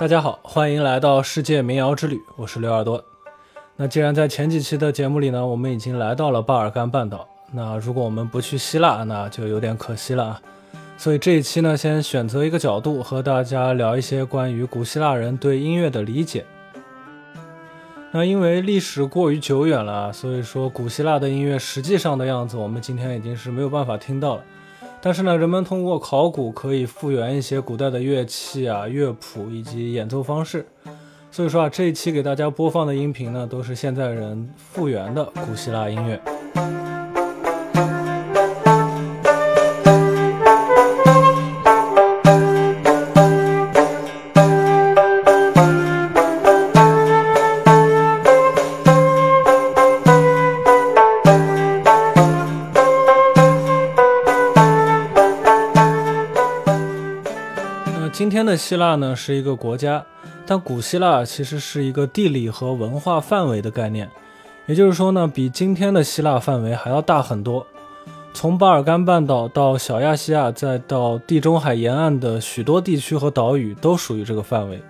大家好，欢迎来到世界民谣之旅，我是刘耳朵。那既然在前几期的节目里呢，我们已经来到了巴尔干半岛，那如果我们不去希腊，那就有点可惜了啊。所以这一期呢，先选择一个角度和大家聊一些关于古希腊人对音乐的理解。那因为历史过于久远了，所以说古希腊的音乐实际上的样子，我们今天已经是没有办法听到了。但是呢，人们通过考古可以复原一些古代的乐器啊、乐谱以及演奏方式。所以说啊，这一期给大家播放的音频呢，都是现在人复原的古希腊音乐。希腊呢是一个国家，但古希腊其实是一个地理和文化范围的概念，也就是说呢，比今天的希腊范围还要大很多。从巴尔干半岛到小亚细亚，再到地中海沿岸的许多地区和岛屿都属于这个范围。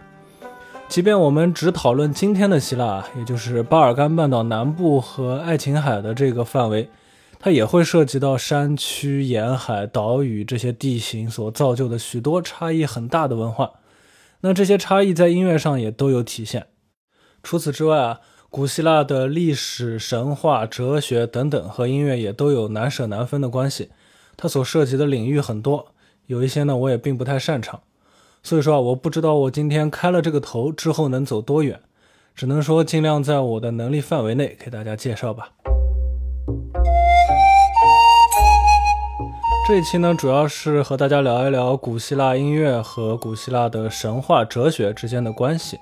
即便我们只讨论今天的希腊，也就是巴尔干半岛南部和爱琴海的这个范围。它也会涉及到山区、沿海、岛屿这些地形所造就的许多差异很大的文化。那这些差异在音乐上也都有体现。除此之外啊，古希腊的历史、神话、哲学等等和音乐也都有难舍难分的关系。它所涉及的领域很多，有一些呢我也并不太擅长。所以说啊，我不知道我今天开了这个头之后能走多远，只能说尽量在我的能力范围内给大家介绍吧。这一期呢，主要是和大家聊一聊古希腊音乐和古希腊的神话哲学之间的关系。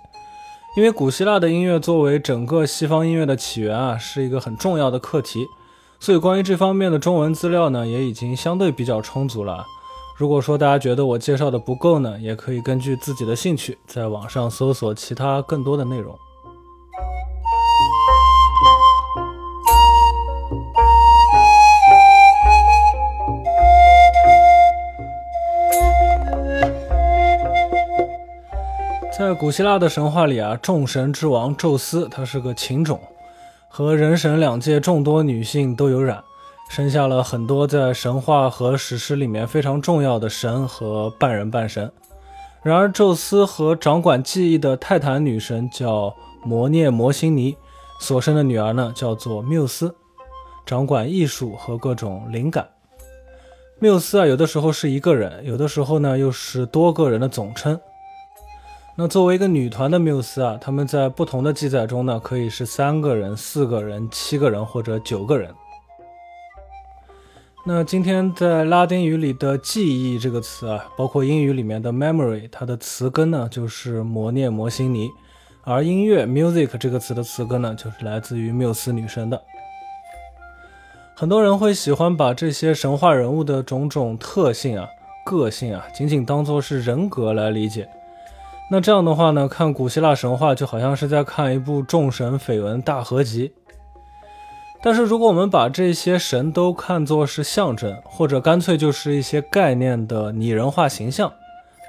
因为古希腊的音乐作为整个西方音乐的起源啊，是一个很重要的课题，所以关于这方面的中文资料呢，也已经相对比较充足了。如果说大家觉得我介绍的不够呢，也可以根据自己的兴趣，在网上搜索其他更多的内容。在古希腊的神话里啊，众神之王宙斯他是个情种，和人神两界众多女性都有染，生下了很多在神话和史诗里面非常重要的神和半人半神。然而，宙斯和掌管记忆的泰坦女神叫摩涅摩星尼所生的女儿呢，叫做缪斯，掌管艺术和各种灵感。缪斯啊，有的时候是一个人，有的时候呢又是多个人的总称。那作为一个女团的缪斯啊，他们在不同的记载中呢，可以是三个人、四个人、七个人或者九个人。那今天在拉丁语里的“记忆”这个词啊，包括英语里面的 “memory”，它的词根呢就是摩涅摩星尼，而音乐 “music” 这个词的词根呢，就是来自于缪斯女神的。很多人会喜欢把这些神话人物的种种特性啊、个性啊，仅仅当做是人格来理解。那这样的话呢，看古希腊神话就好像是在看一部众神绯闻大合集。但是如果我们把这些神都看作是象征，或者干脆就是一些概念的拟人化形象，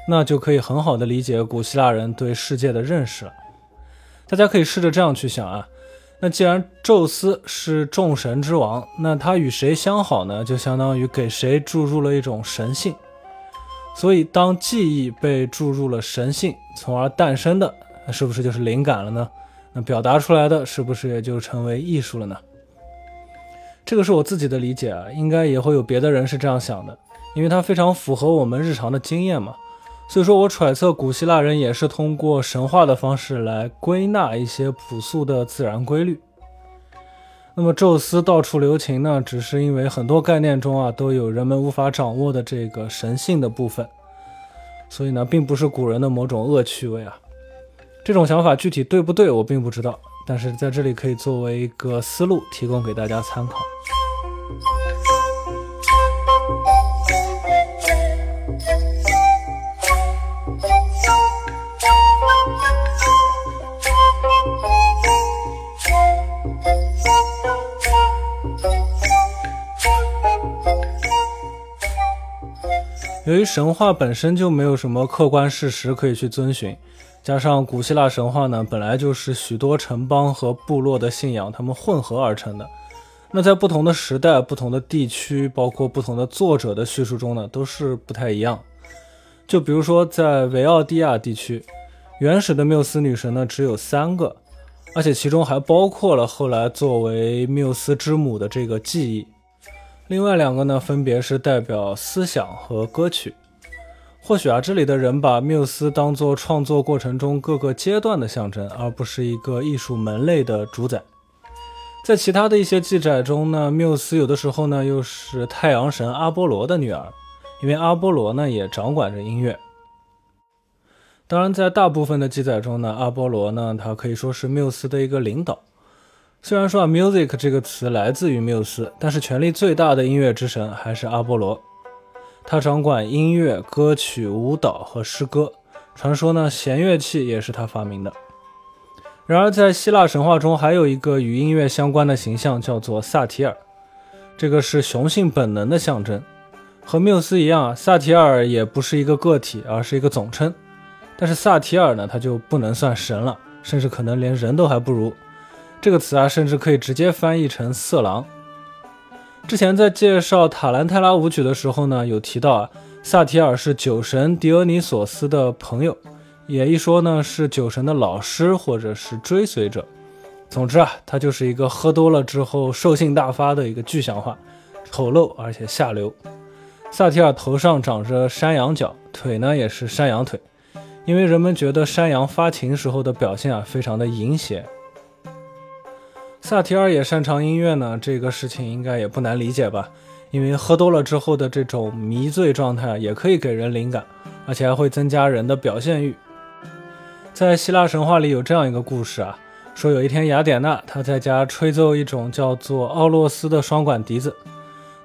那就可以很好的理解古希腊人对世界的认识了。大家可以试着这样去想啊，那既然宙斯是众神之王，那他与谁相好呢？就相当于给谁注入了一种神性。所以，当记忆被注入了神性，从而诞生的，是不是就是灵感了呢？那表达出来的是不是也就成为艺术了呢？这个是我自己的理解啊，应该也会有别的人是这样想的，因为它非常符合我们日常的经验嘛。所以说我揣测，古希腊人也是通过神话的方式来归纳一些朴素的自然规律。那么宙斯到处留情呢，只是因为很多概念中啊都有人们无法掌握的这个神性的部分，所以呢，并不是古人的某种恶趣味啊。这种想法具体对不对，我并不知道，但是在这里可以作为一个思路提供给大家参考。由于神话本身就没有什么客观事实可以去遵循，加上古希腊神话呢本来就是许多城邦和部落的信仰，它们混合而成的。那在不同的时代、不同的地区，包括不同的作者的叙述中呢，都是不太一样。就比如说在维奥蒂亚地区，原始的缪斯女神呢只有三个，而且其中还包括了后来作为缪斯之母的这个记忆。另外两个呢，分别是代表思想和歌曲。或许啊，这里的人把缪斯当做创作过程中各个阶段的象征，而不是一个艺术门类的主宰。在其他的一些记载中呢，缪斯有的时候呢又是太阳神阿波罗的女儿，因为阿波罗呢也掌管着音乐。当然，在大部分的记载中呢，阿波罗呢他可以说是缪斯的一个领导。虽然说啊，music 这个词来自于缪斯，但是权力最大的音乐之神还是阿波罗。他掌管音乐、歌曲、舞蹈和诗歌。传说呢，弦乐器也是他发明的。然而，在希腊神话中，还有一个与音乐相关的形象，叫做萨提尔。这个是雄性本能的象征。和缪斯一样啊，萨提尔也不是一个个体，而是一个总称。但是萨提尔呢，他就不能算神了，甚至可能连人都还不如。这个词啊，甚至可以直接翻译成色狼。之前在介绍塔兰泰拉舞曲的时候呢，有提到啊，萨提尔是酒神狄俄尼索斯的朋友，也一说呢是酒神的老师或者是追随者。总之啊，他就是一个喝多了之后兽性大发的一个具象化，丑陋而且下流。萨提尔头上长着山羊角，腿呢也是山羊腿，因为人们觉得山羊发情时候的表现啊非常的淫邪。萨提尔也擅长音乐呢，这个事情应该也不难理解吧？因为喝多了之后的这种迷醉状态也可以给人灵感，而且还会增加人的表现欲。在希腊神话里有这样一个故事啊，说有一天雅典娜她在家吹奏一种叫做奥洛斯的双管笛子，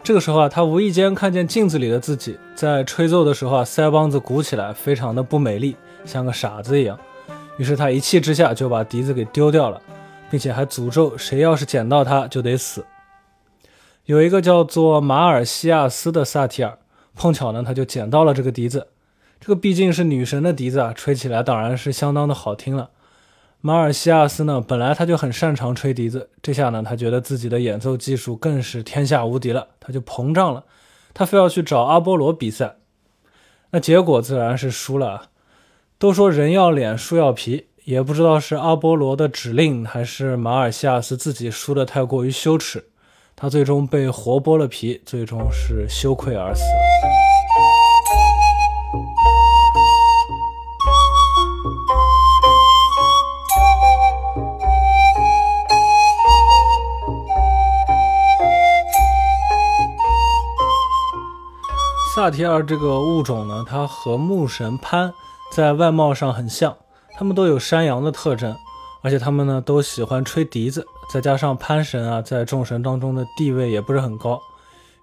这个时候啊，她无意间看见镜子里的自己在吹奏的时候啊，腮帮子鼓起来，非常的不美丽，像个傻子一样。于是她一气之下就把笛子给丢掉了。并且还诅咒谁要是捡到它就得死。有一个叫做马尔西亚斯的萨提尔，碰巧呢他就捡到了这个笛子。这个毕竟是女神的笛子啊，吹起来当然是相当的好听了。马尔西亚斯呢本来他就很擅长吹笛子，这下呢他觉得自己的演奏技术更是天下无敌了，他就膨胀了，他非要去找阿波罗比赛。那结果自然是输了。都说人要脸，树要皮。也不知道是阿波罗的指令，还是马尔西亚斯自己输得太过于羞耻，他最终被活剥了皮，最终是羞愧而死。萨提尔这个物种呢，它和牧神潘在外貌上很像。他们都有山羊的特征，而且他们呢都喜欢吹笛子，再加上潘神啊，在众神当中的地位也不是很高，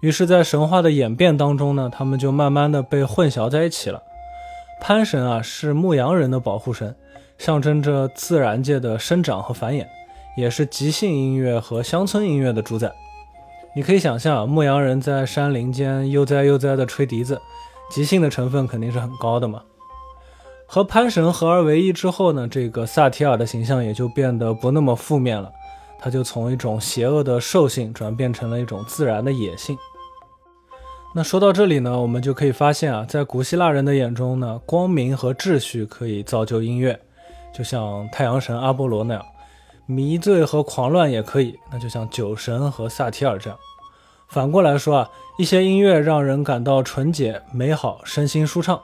于是，在神话的演变当中呢，他们就慢慢的被混淆在一起了。潘神啊是牧羊人的保护神，象征着自然界的生长和繁衍，也是即兴音乐和乡村音乐的主宰。你可以想象，牧羊人在山林间悠哉悠哉的吹笛子，即兴的成分肯定是很高的嘛。和潘神合而为一之后呢，这个萨提尔的形象也就变得不那么负面了，他就从一种邪恶的兽性转变成了一种自然的野性。那说到这里呢，我们就可以发现啊，在古希腊人的眼中呢，光明和秩序可以造就音乐，就像太阳神阿波罗那样；迷醉和狂乱也可以，那就像酒神和萨提尔这样。反过来说啊，一些音乐让人感到纯洁、美好、身心舒畅。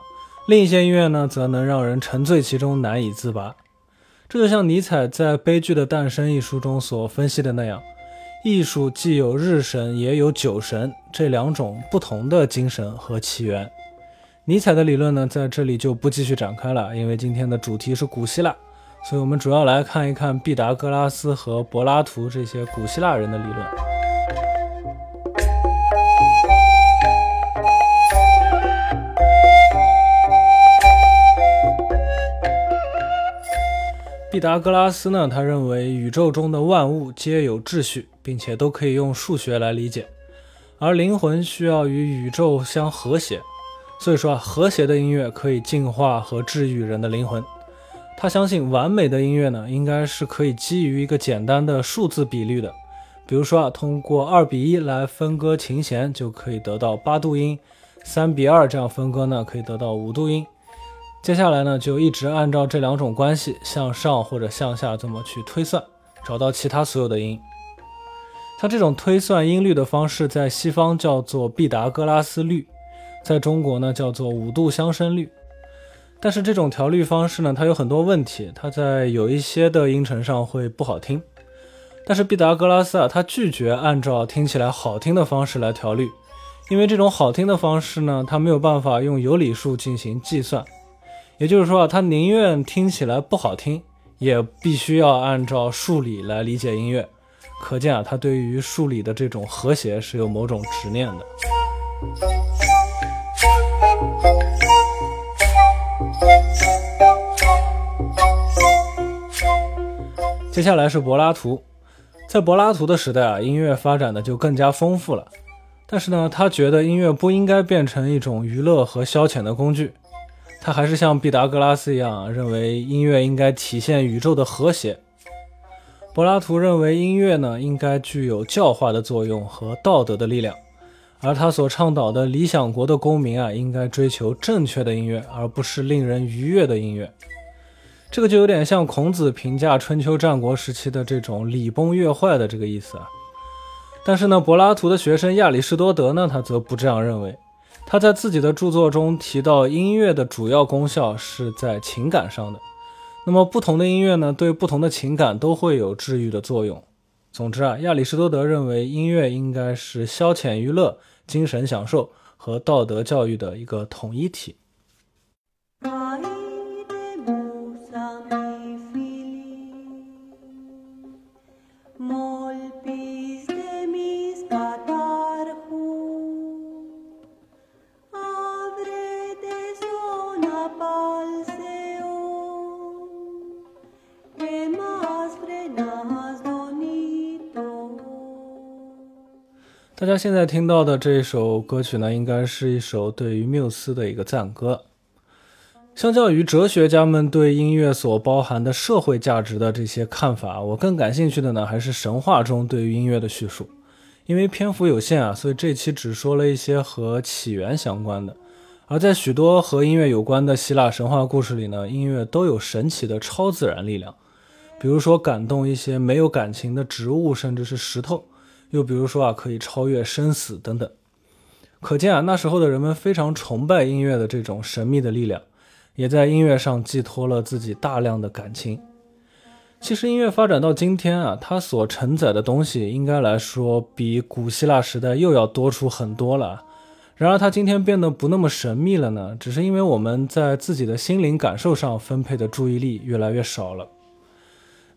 另一些音乐呢，则能让人沉醉其中，难以自拔。这就像尼采在《悲剧的诞生》一书中所分析的那样，艺术既有日神，也有酒神这两种不同的精神和起源。尼采的理论呢，在这里就不继续展开了，因为今天的主题是古希腊，所以我们主要来看一看毕达哥拉斯和柏拉图这些古希腊人的理论。毕达哥拉斯呢？他认为宇宙中的万物皆有秩序，并且都可以用数学来理解，而灵魂需要与宇宙相和谐。所以说啊，和谐的音乐可以净化和治愈人的灵魂。他相信完美的音乐呢，应该是可以基于一个简单的数字比率的。比如说啊，通过二比一来分割琴弦，就可以得到八度音；三比二这样分割呢，可以得到五度音。接下来呢，就一直按照这两种关系向上或者向下这么去推算，找到其他所有的音。像这种推算音律的方式，在西方叫做毕达哥拉斯律，在中国呢叫做五度相生律。但是这种调律方式呢，它有很多问题，它在有一些的音程上会不好听。但是毕达哥拉斯啊，他拒绝按照听起来好听的方式来调律，因为这种好听的方式呢，他没有办法用有理数进行计算。也就是说啊，他宁愿听起来不好听，也必须要按照数理来理解音乐。可见啊，他对于数理的这种和谐是有某种执念的。接下来是柏拉图。在柏拉图的时代啊，音乐发展的就更加丰富了。但是呢，他觉得音乐不应该变成一种娱乐和消遣的工具。他还是像毕达哥拉斯一样，认为音乐应该体现宇宙的和谐。柏拉图认为音乐呢，应该具有教化的作用和道德的力量。而他所倡导的理想国的公民啊，应该追求正确的音乐，而不是令人愉悦的音乐。这个就有点像孔子评价春秋战国时期的这种礼崩乐坏的这个意思啊。但是呢，柏拉图的学生亚里士多德呢，他则不这样认为。他在自己的著作中提到，音乐的主要功效是在情感上的。那么，不同的音乐呢，对不同的情感都会有治愈的作用。总之啊，亚里士多德认为音乐应该是消遣娱乐、精神享受和道德教育的一个统一体。大家现在听到的这首歌曲呢，应该是一首对于缪斯的一个赞歌。相较于哲学家们对音乐所包含的社会价值的这些看法，我更感兴趣的呢，还是神话中对于音乐的叙述。因为篇幅有限啊，所以这期只说了一些和起源相关的。而在许多和音乐有关的希腊神话故事里呢，音乐都有神奇的超自然力量，比如说感动一些没有感情的植物，甚至是石头。又比如说啊，可以超越生死等等，可见啊，那时候的人们非常崇拜音乐的这种神秘的力量，也在音乐上寄托了自己大量的感情。其实音乐发展到今天啊，它所承载的东西应该来说比古希腊时代又要多出很多了。然而它今天变得不那么神秘了呢，只是因为我们在自己的心灵感受上分配的注意力越来越少了。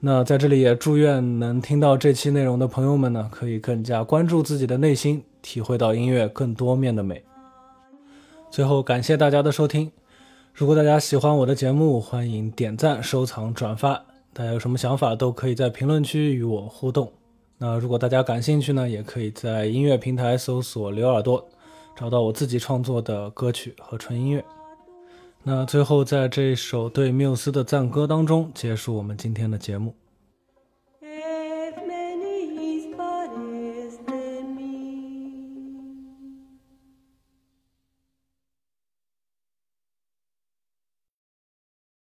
那在这里也祝愿能听到这期内容的朋友们呢，可以更加关注自己的内心，体会到音乐更多面的美。最后感谢大家的收听，如果大家喜欢我的节目，欢迎点赞、收藏、转发。大家有什么想法都可以在评论区与我互动。那如果大家感兴趣呢，也可以在音乐平台搜索“刘耳朵”，找到我自己创作的歌曲和纯音乐。那最后，在这首对缪斯的赞歌当中，结束我们今天的节目。